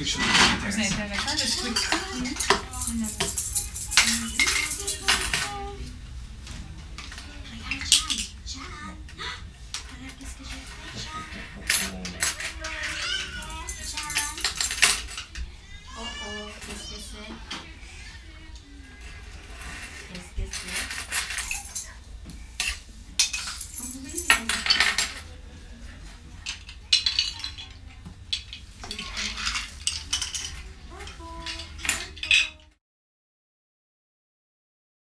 Quick shoot na Mas